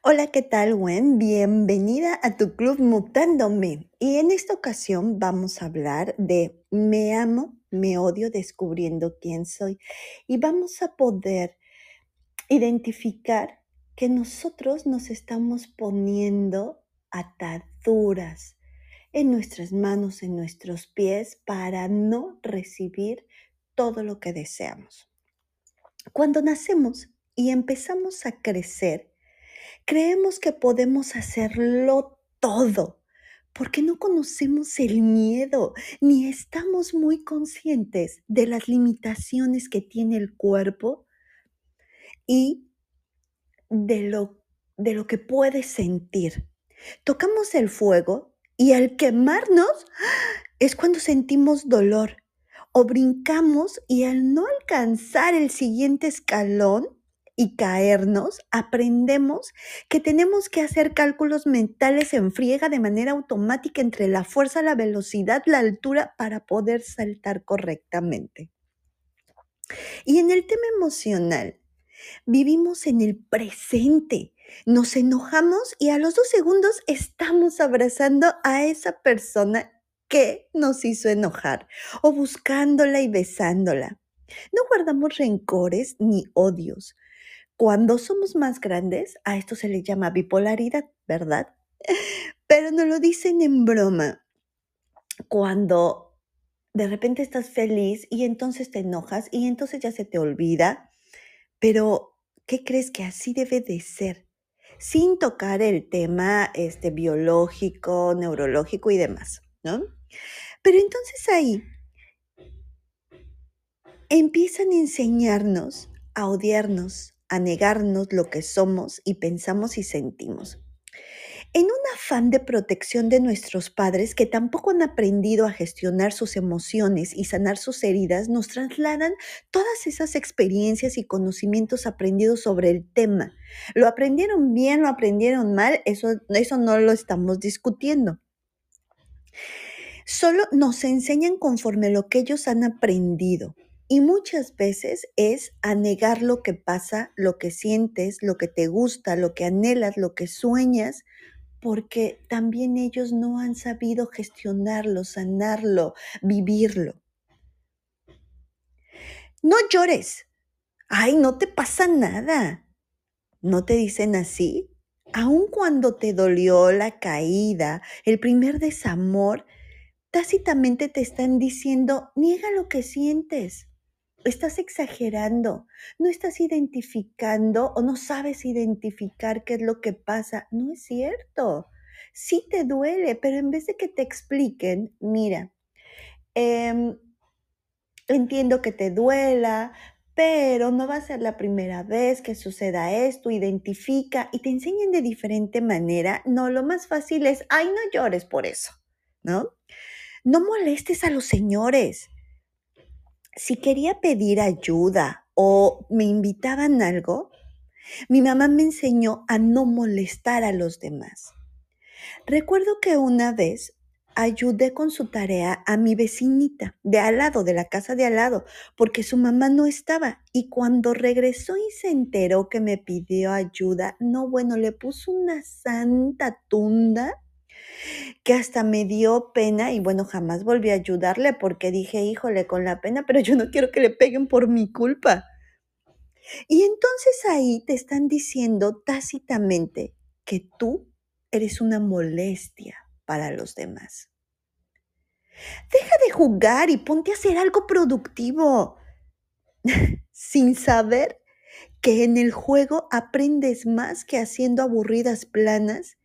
Hola, ¿qué tal, Gwen? Bienvenida a tu club Mutándome. Y en esta ocasión vamos a hablar de me amo, me odio descubriendo quién soy. Y vamos a poder identificar que nosotros nos estamos poniendo ataduras en nuestras manos, en nuestros pies, para no recibir todo lo que deseamos. Cuando nacemos y empezamos a crecer, creemos que podemos hacerlo todo porque no conocemos el miedo ni estamos muy conscientes de las limitaciones que tiene el cuerpo y de lo, de lo que puede sentir. Tocamos el fuego y al quemarnos es cuando sentimos dolor o brincamos y al no alcanzar el siguiente escalón y caernos, aprendemos que tenemos que hacer cálculos mentales en friega de manera automática entre la fuerza, la velocidad, la altura para poder saltar correctamente. Y en el tema emocional, vivimos en el presente. Nos enojamos y a los dos segundos estamos abrazando a esa persona que nos hizo enojar o buscándola y besándola. No guardamos rencores ni odios. Cuando somos más grandes, a esto se le llama bipolaridad, ¿verdad? Pero no lo dicen en broma. Cuando de repente estás feliz y entonces te enojas y entonces ya se te olvida, pero ¿qué crees que así debe de ser? Sin tocar el tema este, biológico, neurológico y demás, ¿no? Pero entonces ahí empiezan a enseñarnos a odiarnos, a negarnos lo que somos y pensamos y sentimos. En un afán de protección de nuestros padres que tampoco han aprendido a gestionar sus emociones y sanar sus heridas, nos trasladan todas esas experiencias y conocimientos aprendidos sobre el tema. ¿Lo aprendieron bien, lo aprendieron mal? Eso, eso no lo estamos discutiendo. Solo nos enseñan conforme lo que ellos han aprendido. Y muchas veces es a negar lo que pasa, lo que sientes, lo que te gusta, lo que anhelas, lo que sueñas, porque también ellos no han sabido gestionarlo, sanarlo, vivirlo. No llores. Ay, no te pasa nada. ¿No te dicen así? Aun cuando te dolió la caída, el primer desamor, tácitamente te están diciendo, niega lo que sientes. Estás exagerando, no estás identificando o no sabes identificar qué es lo que pasa. No es cierto. Sí te duele, pero en vez de que te expliquen, mira, em, entiendo que te duela, pero no va a ser la primera vez que suceda esto, identifica y te enseñen de diferente manera. No, lo más fácil es, ay, no llores por eso, ¿no? No molestes a los señores. Si quería pedir ayuda o me invitaban algo, mi mamá me enseñó a no molestar a los demás. Recuerdo que una vez ayudé con su tarea a mi vecinita de al lado, de la casa de al lado, porque su mamá no estaba. Y cuando regresó y se enteró que me pidió ayuda, no, bueno, le puso una santa tunda que hasta me dio pena y bueno, jamás volví a ayudarle porque dije, híjole, con la pena, pero yo no quiero que le peguen por mi culpa. Y entonces ahí te están diciendo tácitamente que tú eres una molestia para los demás. Deja de jugar y ponte a hacer algo productivo, sin saber que en el juego aprendes más que haciendo aburridas planas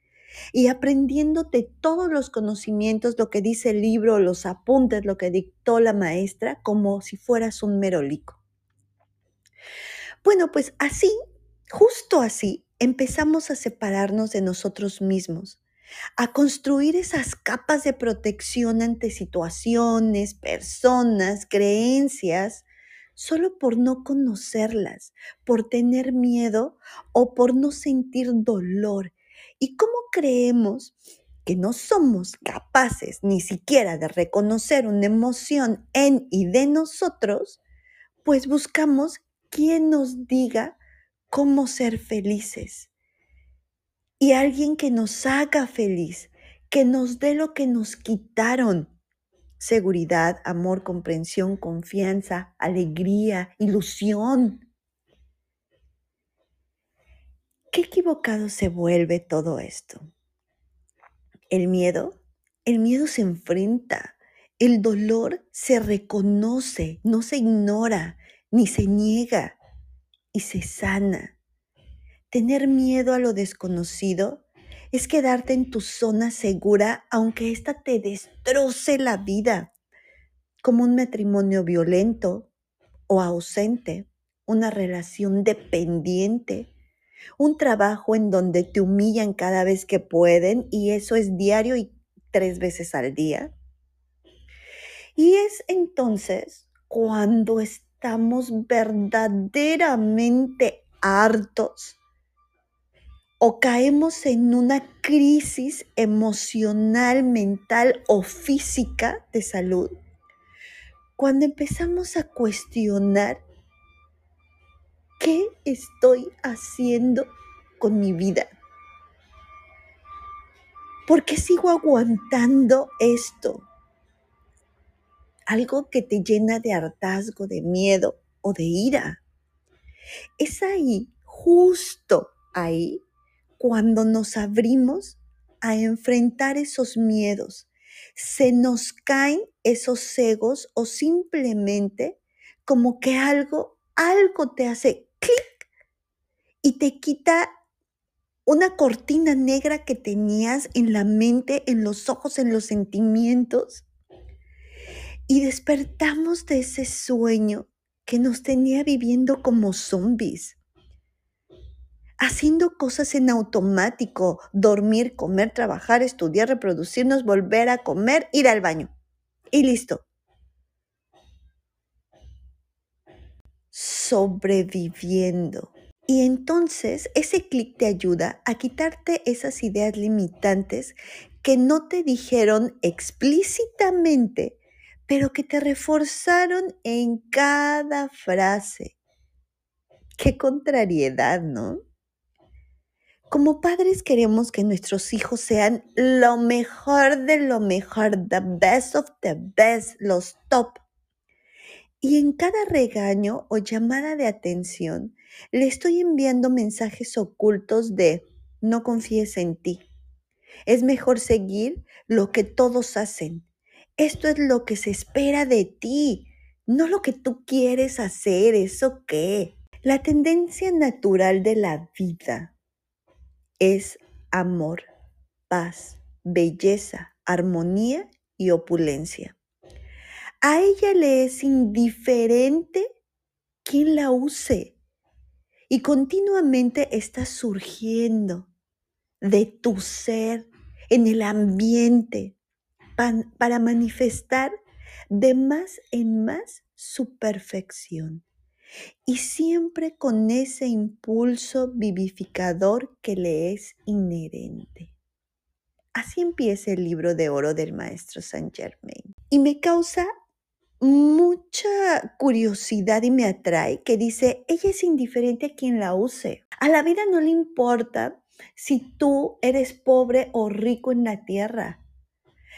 y aprendiéndote todos los conocimientos, lo que dice el libro, los apuntes, lo que dictó la maestra, como si fueras un merolico. Bueno, pues así, justo así, empezamos a separarnos de nosotros mismos, a construir esas capas de protección ante situaciones, personas, creencias, solo por no conocerlas, por tener miedo o por no sentir dolor ¿Y cómo creemos que no somos capaces ni siquiera de reconocer una emoción en y de nosotros? Pues buscamos quien nos diga cómo ser felices. y alguien que nos haga feliz, que nos dé lo que nos quitaron. Seguridad, amor, comprensión, confianza, alegría, ilusión. Qué equivocado se vuelve todo esto. El miedo, el miedo se enfrenta, el dolor se reconoce, no se ignora ni se niega y se sana. Tener miedo a lo desconocido es quedarte en tu zona segura aunque ésta te destroce la vida, como un matrimonio violento o ausente, una relación dependiente, un trabajo en donde te humillan cada vez que pueden y eso es diario y tres veces al día. Y es entonces cuando estamos verdaderamente hartos o caemos en una crisis emocional, mental o física de salud, cuando empezamos a cuestionar qué estoy haciendo con mi vida. ¿Por qué sigo aguantando esto? Algo que te llena de hartazgo, de miedo o de ira. Es ahí, justo ahí, cuando nos abrimos a enfrentar esos miedos, se nos caen esos egos o simplemente como que algo, algo te hace y te quita una cortina negra que tenías en la mente, en los ojos, en los sentimientos. Y despertamos de ese sueño que nos tenía viviendo como zombies haciendo cosas en automático, dormir, comer, trabajar, estudiar, reproducirnos, volver a comer, ir al baño. Y listo. Sobreviviendo. Y entonces ese clic te ayuda a quitarte esas ideas limitantes que no te dijeron explícitamente, pero que te reforzaron en cada frase. Qué contrariedad, ¿no? Como padres queremos que nuestros hijos sean lo mejor de lo mejor, the best of the best, los top. Y en cada regaño o llamada de atención, le estoy enviando mensajes ocultos de no confíes en ti. Es mejor seguir lo que todos hacen. Esto es lo que se espera de ti, no lo que tú quieres hacer, eso qué. La tendencia natural de la vida es amor, paz, belleza, armonía y opulencia. A ella le es indiferente quien la use y continuamente está surgiendo de tu ser en el ambiente para manifestar de más en más su perfección y siempre con ese impulso vivificador que le es inherente. Así empieza el libro de oro del maestro Saint Germain. Y me causa mucha curiosidad y me atrae que dice, ella es indiferente a quien la use. A la vida no le importa si tú eres pobre o rico en la tierra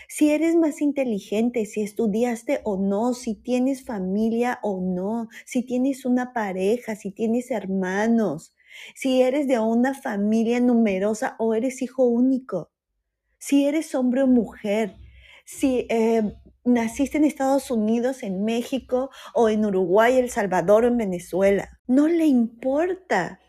si eres más inteligente, si estudiaste o no, si tienes familia o no, si tienes una pareja, si tienes hermanos, si eres de una familia numerosa o eres hijo único, si eres hombre o mujer, si eh, naciste en Estados Unidos, en México o en Uruguay, El Salvador o en Venezuela. No le importa,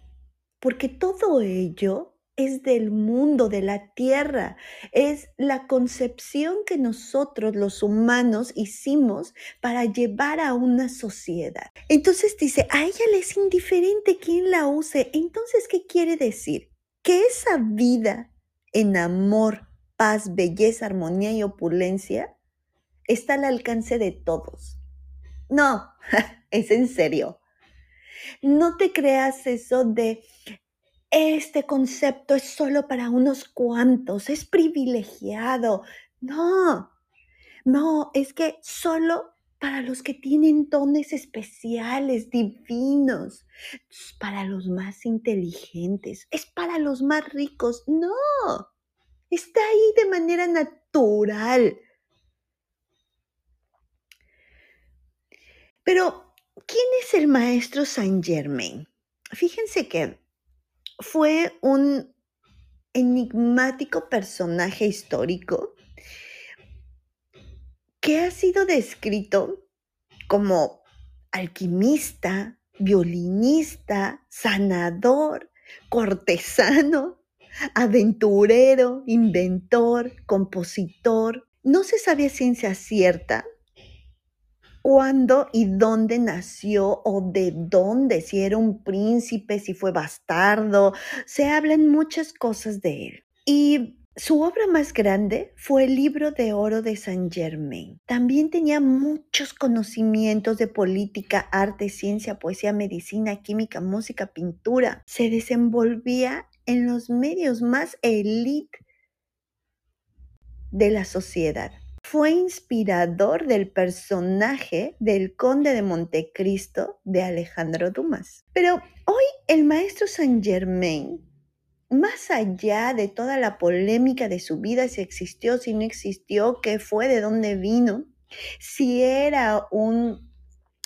porque todo ello es del mundo, de la tierra, es la concepción que nosotros los humanos hicimos para llevar a una sociedad. Entonces dice, a ella le es indiferente quién la use. Entonces, ¿qué quiere decir? Que esa vida en amor, paz, belleza, armonía y opulencia está al alcance de todos. No, es en serio. No te creas eso de este concepto es solo para unos cuantos, es privilegiado. No, no, es que solo para los que tienen dones especiales, divinos, para los más inteligentes, es para los más ricos. No, está ahí de manera natural. Pero, ¿quién es el maestro Saint Germain? Fíjense que fue un enigmático personaje histórico que ha sido descrito como alquimista, violinista, sanador, cortesano, aventurero, inventor, compositor. No se sabe a ciencia cierta cuándo y dónde nació o de dónde, si era un príncipe, si fue bastardo. Se hablan muchas cosas de él. Y su obra más grande fue el libro de oro de Saint Germain. También tenía muchos conocimientos de política, arte, ciencia, poesía, medicina, química, música, pintura. Se desenvolvía en los medios más elite de la sociedad. Fue inspirador del personaje del conde de Montecristo de Alejandro Dumas. Pero hoy el maestro Saint Germain más allá de toda la polémica de su vida, si existió, si no existió, qué fue, de dónde vino, si era un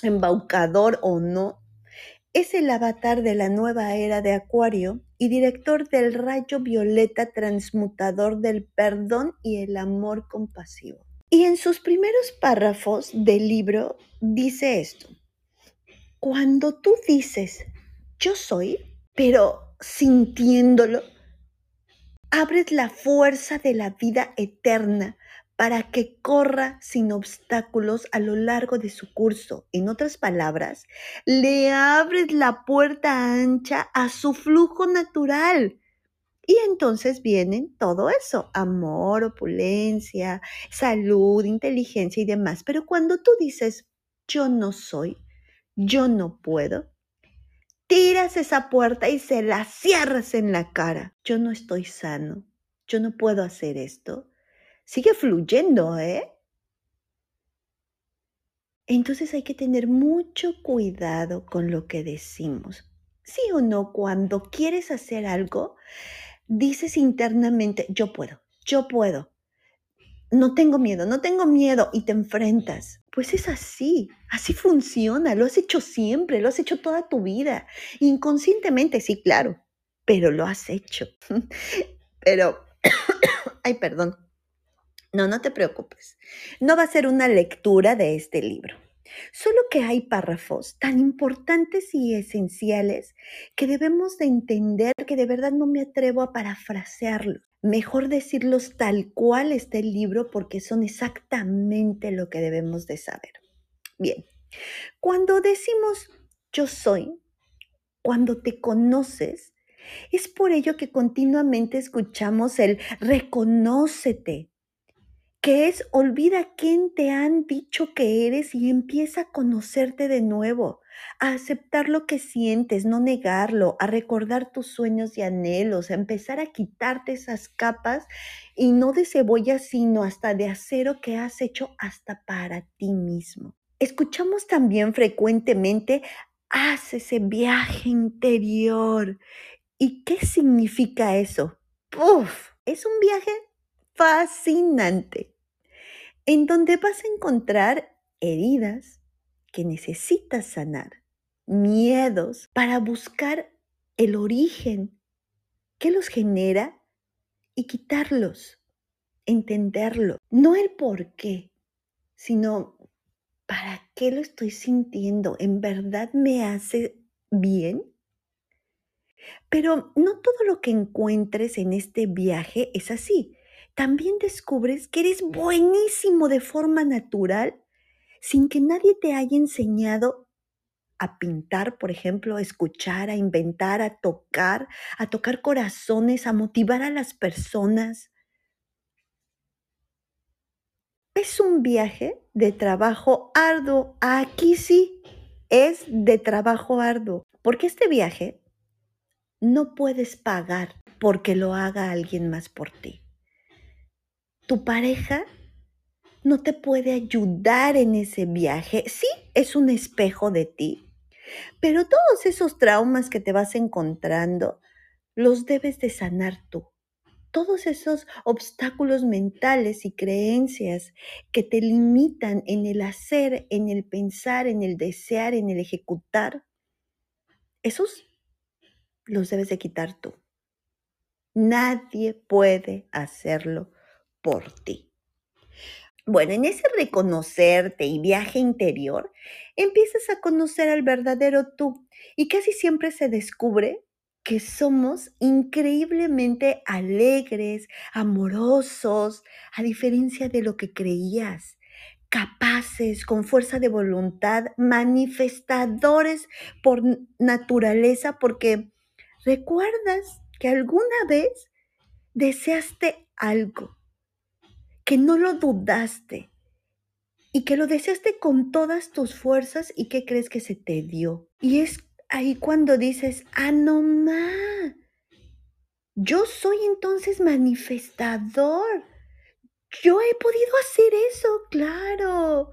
embaucador o no, es el avatar de la nueva era de Acuario y director del rayo violeta transmutador del perdón y el amor compasivo. Y en sus primeros párrafos del libro dice esto, cuando tú dices, yo soy, pero sintiéndolo, abres la fuerza de la vida eterna para que corra sin obstáculos a lo largo de su curso. En otras palabras, le abres la puerta ancha a su flujo natural. Y entonces vienen todo eso, amor, opulencia, salud, inteligencia y demás. Pero cuando tú dices, yo no soy, yo no puedo, tiras esa puerta y se la cierras en la cara. Yo no estoy sano, yo no puedo hacer esto. Sigue fluyendo, ¿eh? Entonces hay que tener mucho cuidado con lo que decimos. Sí o no, cuando quieres hacer algo, dices internamente, yo puedo, yo puedo, no tengo miedo, no tengo miedo y te enfrentas. Pues es así, así funciona, lo has hecho siempre, lo has hecho toda tu vida. Inconscientemente, sí, claro, pero lo has hecho. pero, ay, perdón. No, no te preocupes. No va a ser una lectura de este libro. Solo que hay párrafos tan importantes y esenciales que debemos de entender que de verdad no me atrevo a parafrasearlos mejor decirlos tal cual está el libro porque son exactamente lo que debemos de saber. Bien, cuando decimos yo soy, cuando te conoces, es por ello que continuamente escuchamos el reconócete, que es olvida quién te han dicho que eres y empieza a conocerte de nuevo, a aceptar lo que sientes, no negarlo, a recordar tus sueños y anhelos, a empezar a quitarte esas capas y no de cebolla, sino hasta de acero que has hecho hasta para ti mismo. Escuchamos también frecuentemente, haz ese viaje interior. ¿Y qué significa eso? ¡Puf! Es un viaje fascinante, en donde vas a encontrar heridas que necesitas sanar, miedos para buscar el origen que los genera y quitarlos, entenderlo, no el por qué, sino para qué lo estoy sintiendo, en verdad me hace bien. Pero no todo lo que encuentres en este viaje es así también descubres que eres buenísimo de forma natural sin que nadie te haya enseñado a pintar, por ejemplo, a escuchar, a inventar, a tocar, a tocar corazones, a motivar a las personas. Es un viaje de trabajo arduo. Aquí sí es de trabajo arduo, porque este viaje no puedes pagar porque lo haga alguien más por ti tu pareja no te puede ayudar en ese viaje. Sí, es un espejo de ti, pero todos esos traumas que te vas encontrando, los debes de sanar tú. Todos esos obstáculos mentales y creencias que te limitan en el hacer, en el pensar, en el desear, en el ejecutar, esos los debes de quitar tú. Nadie puede hacerlo por ti. Bueno, en ese reconocerte y viaje interior, empiezas a conocer al verdadero tú y casi siempre se descubre que somos increíblemente alegres, amorosos, a diferencia de lo que creías, capaces, con fuerza de voluntad, manifestadores por naturaleza, porque recuerdas que alguna vez deseaste algo, que no lo dudaste y que lo deseaste con todas tus fuerzas y que crees que se te dio. Y es ahí cuando dices, ah, no más, yo soy entonces manifestador. Yo he podido hacer eso, claro.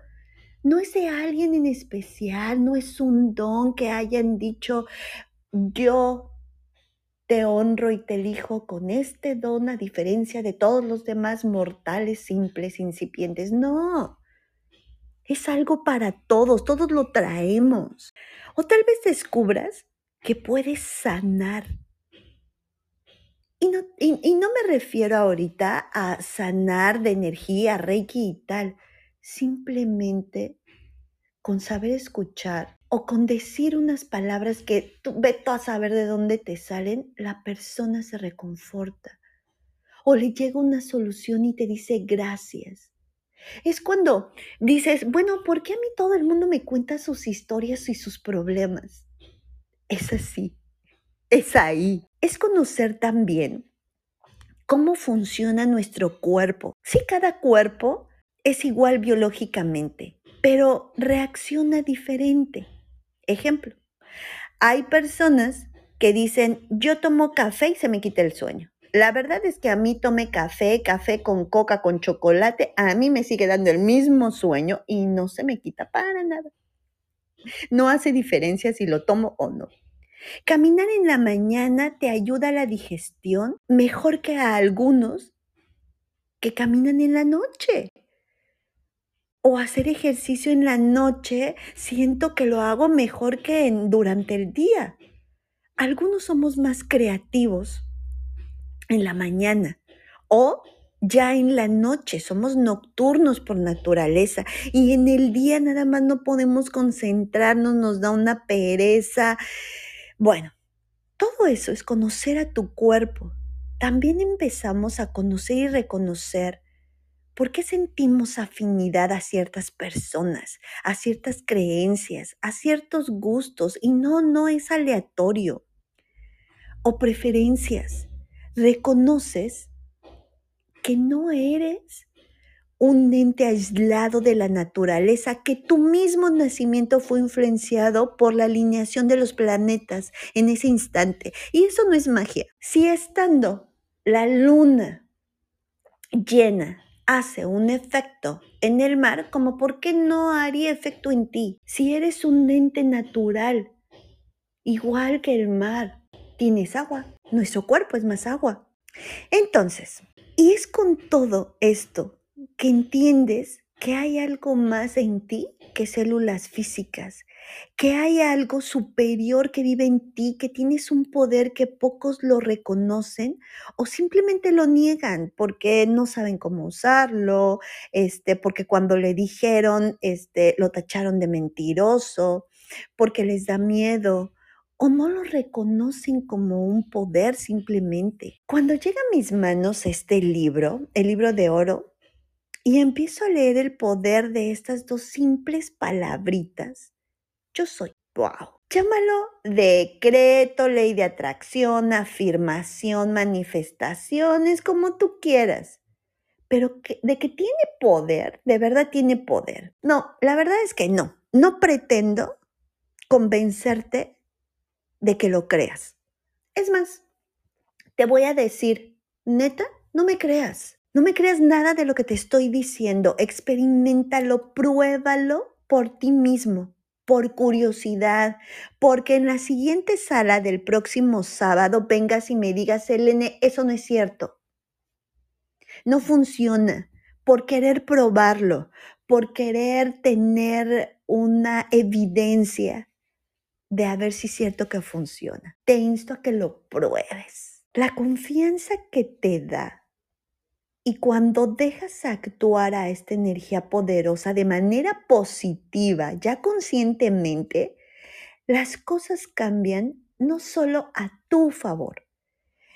No es de alguien en especial, no es un don que hayan dicho, yo te honro y te elijo con este don a diferencia de todos los demás mortales simples, incipientes. No, es algo para todos, todos lo traemos. O tal vez descubras que puedes sanar. Y no, y, no me refiero ahorita a sanar de energía, reiki y tal. Simplemente con saber escuchar o con decir unas palabras que tú veto a saber de dónde te salen, la persona se reconforta. O le llega una solución y te dice gracias. Es cuando dices, bueno, ¿por qué a mí todo el mundo me cuenta sus historias y sus problemas? Es así, es ahí. Es conocer también cómo funciona nuestro cuerpo. Sí, cada cuerpo es igual biológicamente, pero reacciona diferente. Ejemplo, hay personas que dicen, yo tomo café y se me quita el sueño. La verdad es que a mí tomé café, café con coca, con chocolate, a mí me sigue dando el mismo sueño y no se me quita para nada. No hace diferencia si lo tomo o no. Caminar en la mañana te ayuda a la digestión mejor que a algunos que caminan en la noche o hacer ejercicio en la noche, siento que lo hago mejor que durante el día. Algunos somos más creativos en la mañana o ya en la noche, somos nocturnos por naturaleza y en el día nada más no podemos concentrarnos, nos da una pereza. Bueno, todo eso es conocer a tu cuerpo. También empezamos a conocer y reconocer ¿Por qué sentimos afinidad a ciertas personas, a ciertas creencias, a ciertos gustos? Y no, no es aleatorio. O preferencias. Reconoces que no eres un ente aislado de la naturaleza, que tu mismo nacimiento fue influenciado por la alineación de los planetas en ese instante. Y eso no es magia. Si estando la luna llena hace un efecto en el mar, como por qué no haría efecto en ti. Si eres un ente natural, igual que el mar, tienes agua. Nuestro cuerpo es más agua. Entonces, y es con todo esto que entiendes que hay algo más en ti que células físicas, que hay algo superior que vive en ti, que tienes un poder que pocos lo reconocen o simplemente lo niegan porque no saben cómo usarlo, este, porque cuando le dijeron, este, lo tacharon de mentiroso, porque les da miedo o no lo reconocen como un poder simplemente. Cuando llega a mis manos este libro, el libro de oro, y empiezo a leer el poder de estas dos simples palabritas, yo soy. ¡Wow! Llámalo decreto, ley de atracción, afirmación, manifestaciones, como tú quieras. Pero de que tiene poder, de verdad tiene poder. No, la verdad es que no. No pretendo convencerte de que lo creas. Es más, te voy a decir, neta, no me creas. No me creas nada de lo que te estoy diciendo. Experimentalo, pruébalo por ti mismo, por curiosidad, porque en la siguiente sala del próximo sábado vengas y me digas, Elene, eso no es cierto. No funciona por querer probarlo, por querer tener una evidencia de a ver si es cierto que funciona. Te insto a que lo pruebes. La confianza que te da y cuando dejas actuar a esta energía poderosa de manera positiva, ya conscientemente, las cosas cambian no solo a tu favor,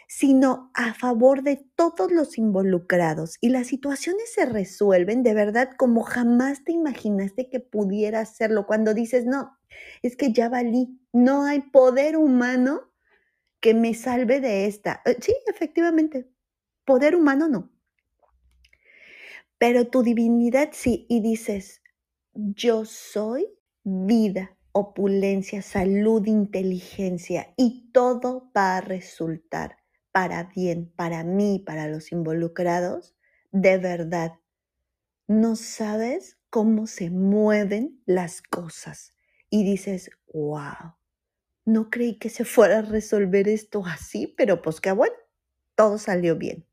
sino a favor de todos los involucrados y las situaciones se resuelven de verdad como jamás te imaginaste que pudiera hacerlo. Cuando dices, no, es que ya valí, no hay poder humano que me salve de esta. Eh, sí, efectivamente, poder humano no pero tu divinidad sí, y dices, yo soy vida, opulencia, salud, inteligencia, y todo va a resultar para bien, para mí, para los involucrados, de verdad. No sabes cómo se mueven las cosas. Y dices, wow, no creí que se fuera a resolver esto así, pero pues qué bueno, todo salió bien.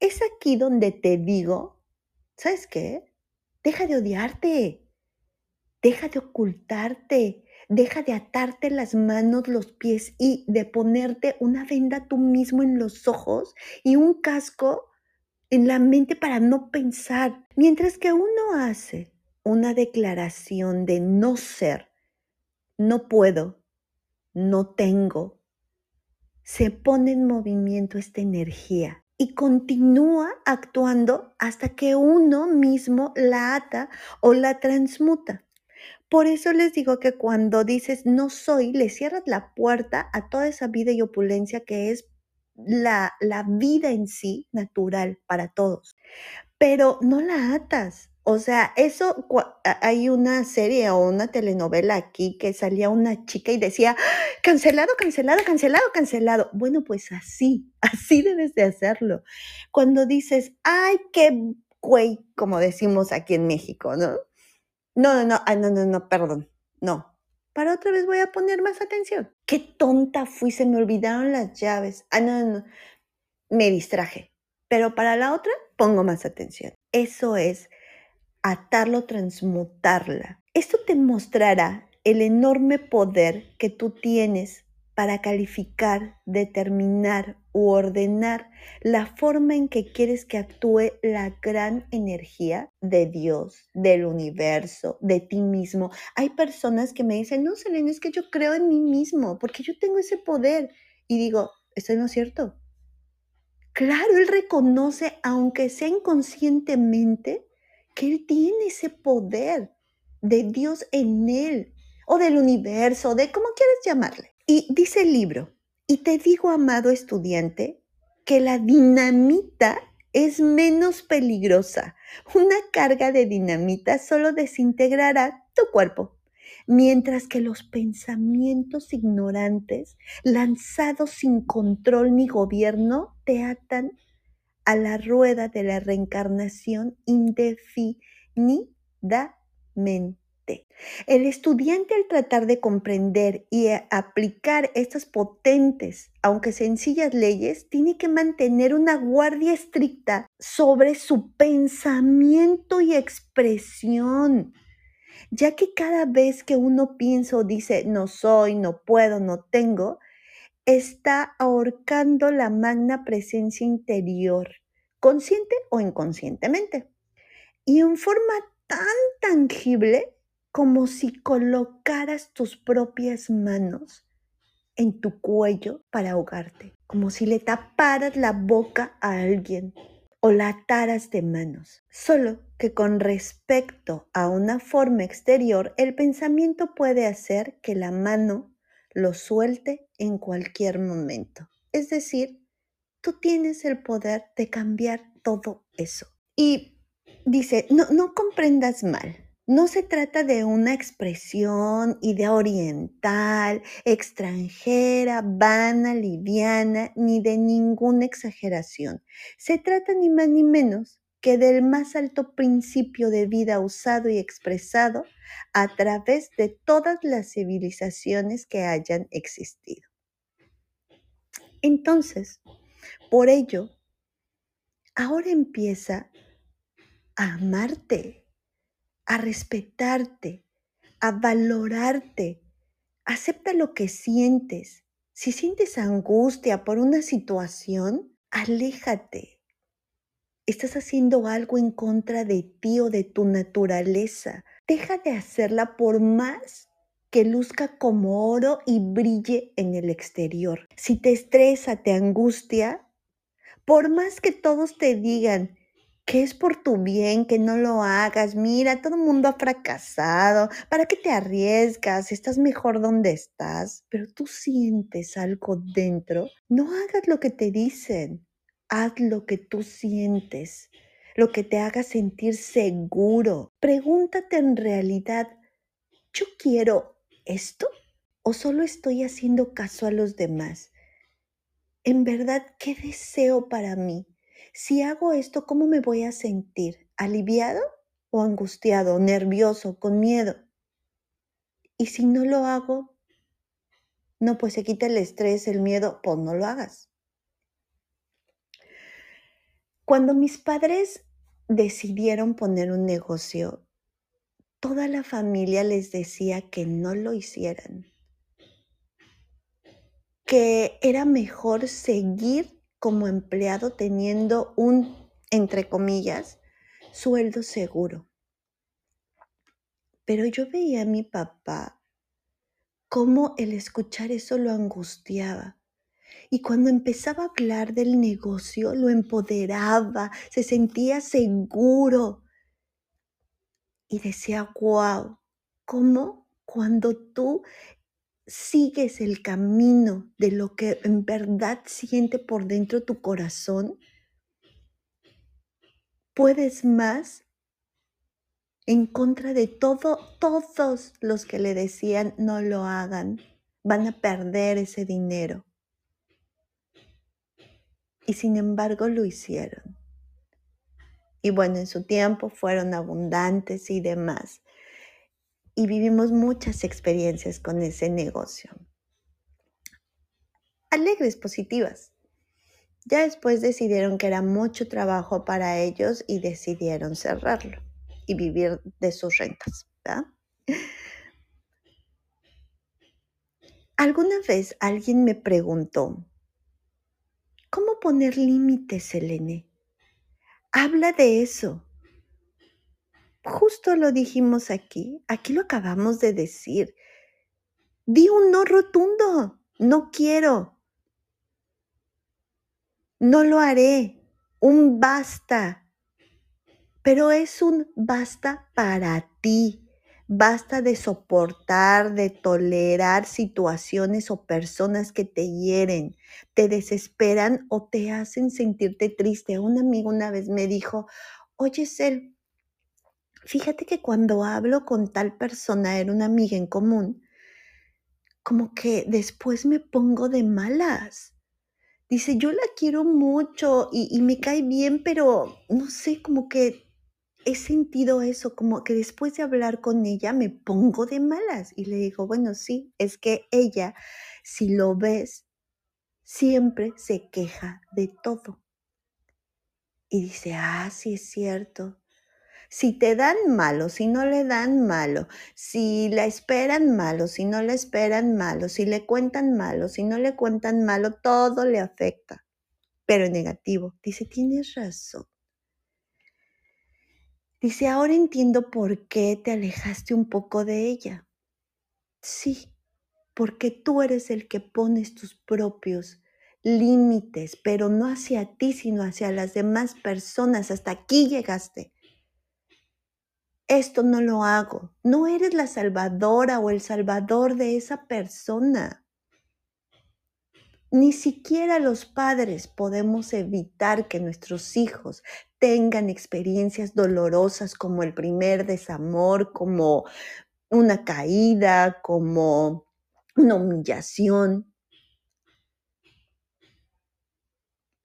Es aquí donde te digo, ¿sabes qué? Deja de odiarte, deja de ocultarte, deja de atarte las manos, los pies y de ponerte una venda tú mismo en los ojos y un casco en la mente para no pensar. Mientras que uno hace una declaración de no ser, no puedo, no tengo, se pone en movimiento esta energía y continúa actuando hasta que uno mismo la ata o la transmuta. Por eso les digo que cuando dices no soy, le cierras la puerta a toda esa vida y opulencia que es la, la vida en sí natural para todos. Pero no la atas, o sea, eso, hay una serie o una telenovela aquí que salía una chica y decía, cancelado, cancelado, cancelado, cancelado. Bueno, pues así, así debes de hacerlo. Cuando dices, ay, qué güey, como decimos aquí en México, ¿no? No, no, no, no, no, no, perdón, no. Para otra vez voy a poner más atención. Qué tonta fui, se me olvidaron las llaves. Ah, no, no, no. Me distraje. Pero para la otra, pongo más atención. Eso es atarlo, transmutarla. Esto te mostrará el enorme poder que tú tienes para calificar, determinar u ordenar la forma en que quieres que actúe la gran energía de Dios, del universo, de ti mismo. Hay personas que me dicen, no, Selena, es que yo creo en mí mismo, porque yo tengo ese poder. Y digo, ¿esto no es cierto? Claro, él reconoce, aunque sea inconscientemente, que Él tiene ese poder de Dios en Él, o del universo, de como quieres llamarle. Y dice el libro, y te digo, amado estudiante, que la dinamita es menos peligrosa. Una carga de dinamita solo desintegrará tu cuerpo, mientras que los pensamientos ignorantes, lanzados sin control ni gobierno, te atan a la rueda de la reencarnación indefinidamente. El estudiante al tratar de comprender y aplicar estas potentes, aunque sencillas leyes, tiene que mantener una guardia estricta sobre su pensamiento y expresión, ya que cada vez que uno piensa o dice no soy, no puedo, no tengo, está ahorcando la magna presencia interior, consciente o inconscientemente, y en forma tan tangible como si colocaras tus propias manos en tu cuello para ahogarte, como si le taparas la boca a alguien o la ataras de manos. Solo que con respecto a una forma exterior, el pensamiento puede hacer que la mano lo suelte en cualquier momento. Es decir, tú tienes el poder de cambiar todo eso. Y dice, no, comprendas mal. No se trata de una expresión idea oriental, extranjera, vana, liviana, ni de ninguna exageración. Se trata ni más ni menos que del más alto principio de vida usado y expresado a través de todas las civilizaciones que hayan existido. Entonces, por ello, ahora empieza a amarte, a respetarte, a valorarte. Acepta lo que sientes. Si sientes angustia por una situación, aléjate. Estás haciendo algo en contra de ti o de tu naturaleza. Deja de hacerla por más que luzca como oro y brille en el exterior. Si te estresa, te angustia, por más que todos te digan, que es por tu bien que no lo hagas. Mira, todo el mundo ha fracasado. ¿Para qué te arriesgas? Estás mejor donde estás. Pero tú sientes algo dentro. No hagas lo que te dicen. Haz lo que tú sientes. Lo que te haga sentir seguro. Pregúntate en realidad, ¿yo quiero esto? ¿O solo estoy haciendo caso a los demás? En verdad, ¿qué deseo para mí? si hago esto, ¿cómo me voy a sentir? ¿Aliviado o angustiado, nervioso, con miedo? Y si no lo hago, no, pues se quita el estrés, el miedo, pues no lo hagas. Cuando mis padres decidieron poner un negocio, toda la familia les decía que no lo hicieran, que era mejor seguir como empleado teniendo un, entre comillas, sueldo seguro. Pero yo veía a mi papá cómo el escuchar eso lo angustiaba. Y cuando empezaba a hablar del negocio, lo empoderaba, se sentía seguro. Y decía, wow, ¿cómo cuando tú sigues el camino de lo que en verdad siente por dentro tu corazón, puedes más en contra de todo, todos los que le decían no lo hagan, van a perder ese dinero. Y sin embargo lo hicieron. Y bueno, en su tiempo fueron abundantes y demás y vivimos muchas experiencias con ese negocio. Alegres, positivas. Ya después decidieron que era mucho trabajo para ellos y decidieron cerrarlo y vivir de sus rentas. Alguna vez alguien me preguntó, ¿cómo poner límites, Selene? Habla de eso. Justo lo dijimos aquí, aquí lo acabamos de decir. Di un no rotundo, no quiero, no lo haré, un basta, pero es un basta para ti. Basta de soportar, de tolerar situaciones o personas que te hieren, te desesperan o te hacen sentirte triste. Un amigo una vez me dijo, oye, Sel, Fíjate que cuando hablo con tal persona, era una amiga en común, como que después me pongo de malas. Dice, yo la quiero mucho y, me cae bien, pero no sé, como que he sentido eso, como que después de hablar con ella me pongo de malas. Y le digo, bueno, sí, es que ella, si lo ves, siempre se queja de todo. Y dice, ah, sí es cierto. Si te dan malo, si no le dan malo, si la esperan malo, si no la esperan malo, si le cuentan malo, si no le cuentan malo, todo le afecta, pero en negativo. Dice, tienes razón. Dice, ahora entiendo por qué te alejaste un poco de ella. Sí, porque tú eres el que pones tus propios límites, pero no hacia ti, sino hacia las demás personas. Hasta aquí llegaste esto no lo hago. No eres la salvadora o el salvador de esa persona. Ni siquiera los padres podemos evitar que nuestros hijos tengan experiencias dolorosas como el primer desamor, como una caída, como una humillación.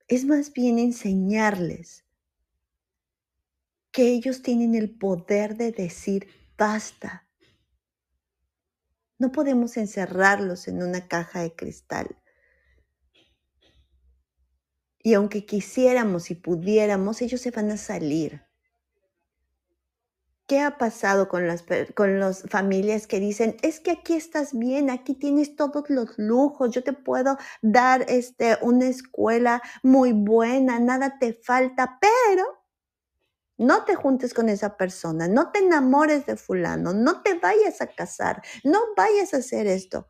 Es más bien enseñarles que ellos tienen el poder de decir basta. No podemos encerrarlos en una caja de cristal. Y aunque quisiéramos y pudiéramos, ellos se van a salir. ¿Qué ha pasado con las, con las familias que dicen, es que aquí estás bien, aquí tienes todos los lujos, yo te puedo dar este, una escuela muy buena, nada te falta, pero no te juntes con esa persona, no te enamores de fulano, no te vayas a casar, no vayas a hacer esto.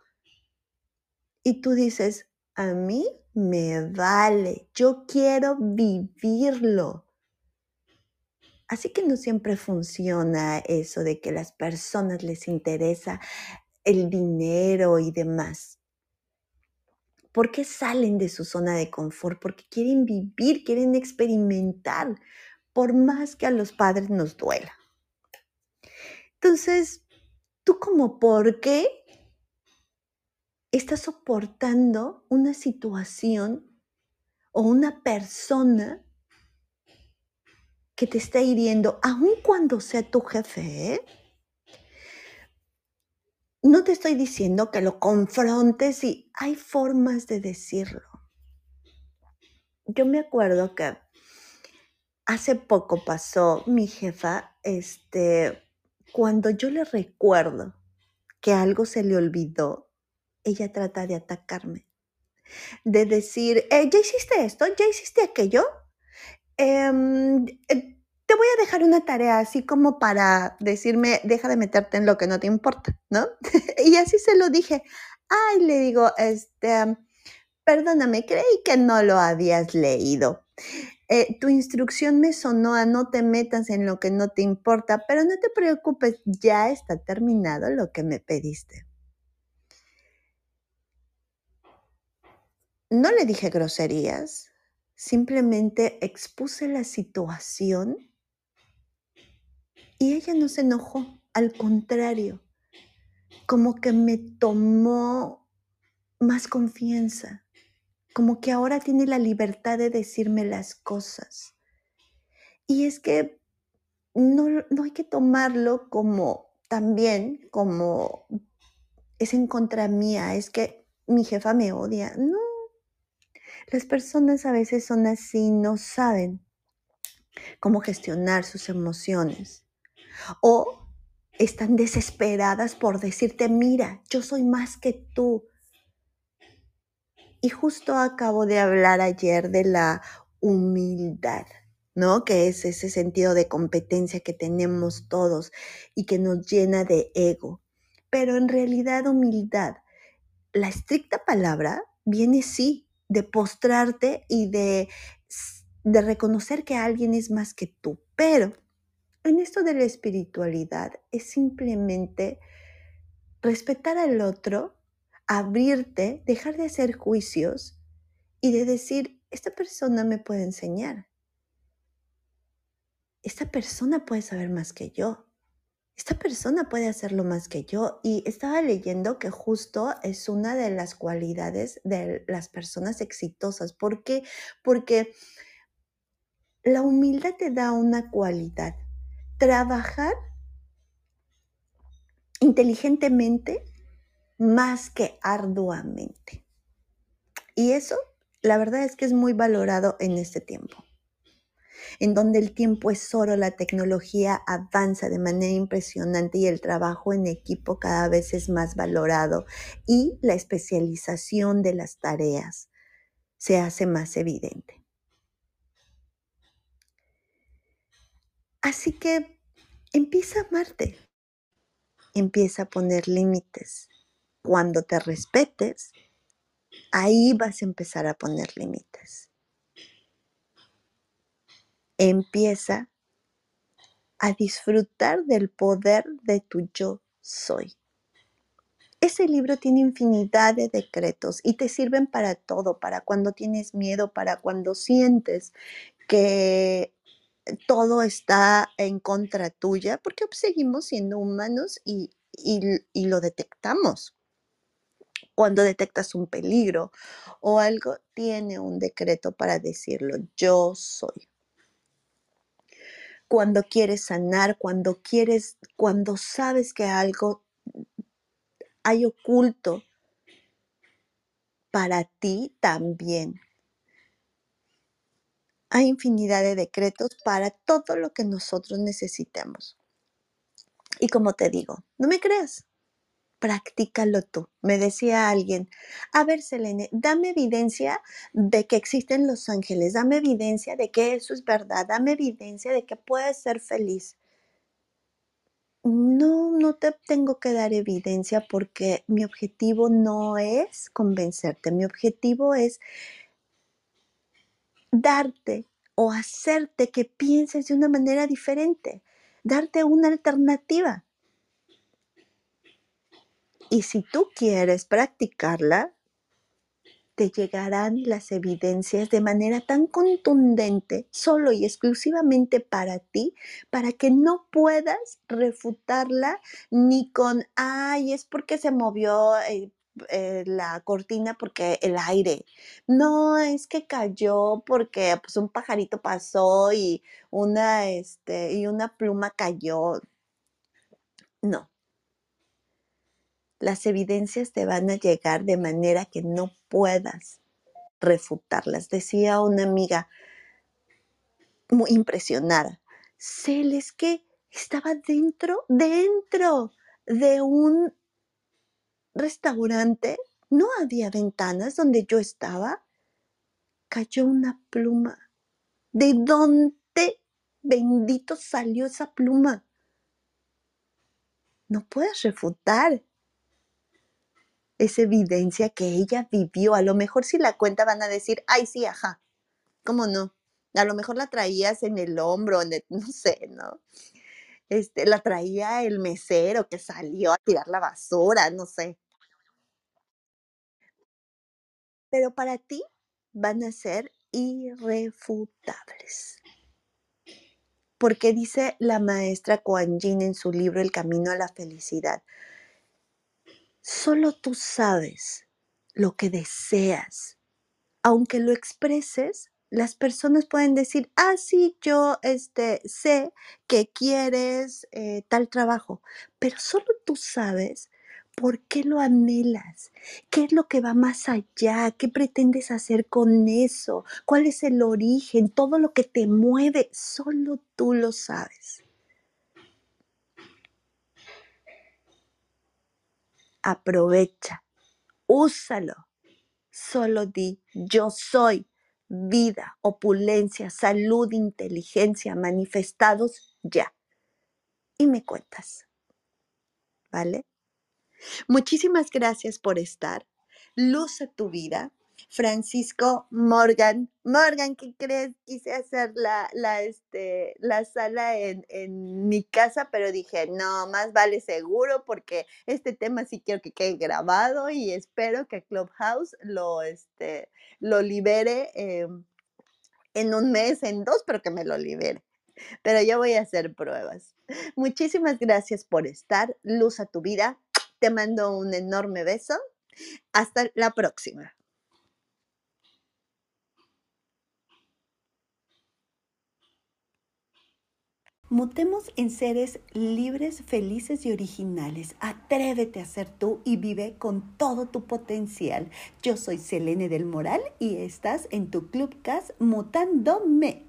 Y tú dices, a mí me vale, yo quiero vivirlo. Así que no siempre funciona eso de que las personas les interesa el dinero y demás. ¿Por qué salen de su zona de confort? Porque quieren vivir, quieren experimentar, por más que a los padres nos duela. Entonces, ¿tú como por qué estás soportando una situación o una persona que te está hiriendo, aun cuando sea tu jefe, no te estoy diciendo que lo confrontes y hay formas de decirlo. Yo me acuerdo que hace poco pasó mi jefa, este, cuando yo le recuerdo que algo se le olvidó, ella trata de atacarme. De decir, eh, ¿ya hiciste esto? ¿Ya hiciste aquello? Em, eh, te voy a dejar una tarea así como para decirme, deja de meterte en lo que no te importa, ¿no? y así se lo dije. Ay, le digo, este, perdóname, creí que no lo habías leído. Eh, tu instrucción me sonó a no te metas en lo que no te importa, pero no te preocupes, ya está terminado lo que me pediste. No le dije groserías, simplemente expuse la situación y ella no se enojó, al contrario, como que me tomó más confianza, como que ahora tiene la libertad de decirme las cosas. Y es que no, no hay que tomarlo como también, como es en contra mía, es que mi jefa me odia. No, las personas a veces son así, no saben cómo gestionar sus emociones o están desesperadas por decirte, mira, yo soy más que tú. Y justo acabo de hablar ayer de la humildad, ¿no? Que es ese sentido de competencia que tenemos todos y que nos llena de ego. Pero en realidad humildad, la estricta palabra viene sí de postrarte y de, de reconocer que alguien es más que tú. Pero en esto de la espiritualidad es simplemente respetar al otro, abrirte, dejar de hacer juicios y de decir, esta persona me puede enseñar. Esta persona puede saber más que yo esta persona puede hacerlo más que yo. Y estaba leyendo que justo es una de las cualidades de las personas exitosas. ¿Por qué? Porque la humildad te da una cualidad. Trabajar inteligentemente más que arduamente. Y eso, la verdad es que es muy valorado en este tiempo en donde el tiempo es oro, la tecnología avanza de manera impresionante y el trabajo en equipo cada vez es más valorado y la especialización de las tareas se hace más evidente. Así que empieza a amarte, empieza a poner límites. Cuando te respetes, ahí vas a empezar a poner límites empieza a disfrutar del poder de tu yo soy. Ese libro tiene infinidad de decretos y te sirven para todo, para cuando tienes miedo, para cuando sientes que todo está en contra tuya, porque seguimos siendo humanos y, y lo detectamos. Cuando detectas un peligro o algo, tiene un decreto para decirlo, yo soy. Cuando quieres sanar, cuando quieres, cuando sabes que algo hay oculto para ti también. Hay infinidad de decretos para todo lo que nosotros necesitemos. Y como te digo, no me creas, practícalo tú. Me decía alguien, a ver, Selene, dame evidencia de que existen los ángeles, dame evidencia de que eso es verdad, dame evidencia de que puedes ser feliz. No, no te tengo que dar evidencia porque mi objetivo no es convencerte, mi objetivo es darte o hacerte que pienses de una manera diferente, darte una alternativa. Y si tú quieres practicarla, te llegarán las evidencias de manera tan contundente, solo y exclusivamente para ti, para que no puedas refutarla ni con, ay, es porque se movió eh, eh, la cortina porque el aire. No, es que cayó porque pues, un pajarito pasó y una, este, y una pluma cayó. No. Las evidencias te van a llegar de manera que no puedas refutarlas. Decía una amiga muy impresionada, Celes que estaba dentro, dentro de un restaurante, no había ventanas donde yo estaba. Cayó una pluma. ¿De dónde bendito salió esa pluma? No puedes refutar esa evidencia que ella vivió. A lo mejor si la cuenta van a decir, ay, sí, ajá. ¿Cómo no? A lo mejor la traías en el hombro, no sé, ¿no? Este, la traía el mesero que salió a tirar la basura, no sé. Pero para ti van a ser irrefutables. Porque dice la maestra Kuan Yin en su libro El camino a la felicidad, Solo tú sabes lo que deseas. Aunque lo expreses, las personas pueden decir, ah, sí, yo este, sé que quieres eh, tal trabajo, pero solo tú sabes por qué lo anhelas, qué es lo que va más allá, qué pretendes hacer con eso, cuál es el origen, todo lo que te mueve, solo tú lo sabes. Aprovecha, úsalo. Solo di, yo soy vida, opulencia, salud, inteligencia, manifestados ya. Y me cuentas. ¿Vale? Muchísimas gracias por estar. Luce tu vida. Francisco Morgan. Morgan, ¿qué crees? Quise hacer la, la, este, la sala en, en, mi casa, pero dije, no, más vale seguro porque este tema sí quiero que quede grabado y espero que Clubhouse lo, este, lo libere em, en un mes, en dos, pero que me lo libere. Pero yo voy a hacer pruebas. Muchísimas gracias por estar. Luz a tu vida. Te mando un enorme beso. Hasta la próxima. Mutemos en seres libres, felices y originales. Atrévete a ser tú y vive con todo tu potencial. Yo soy Selene del Moral y estás en tu Clubcast Mutándome.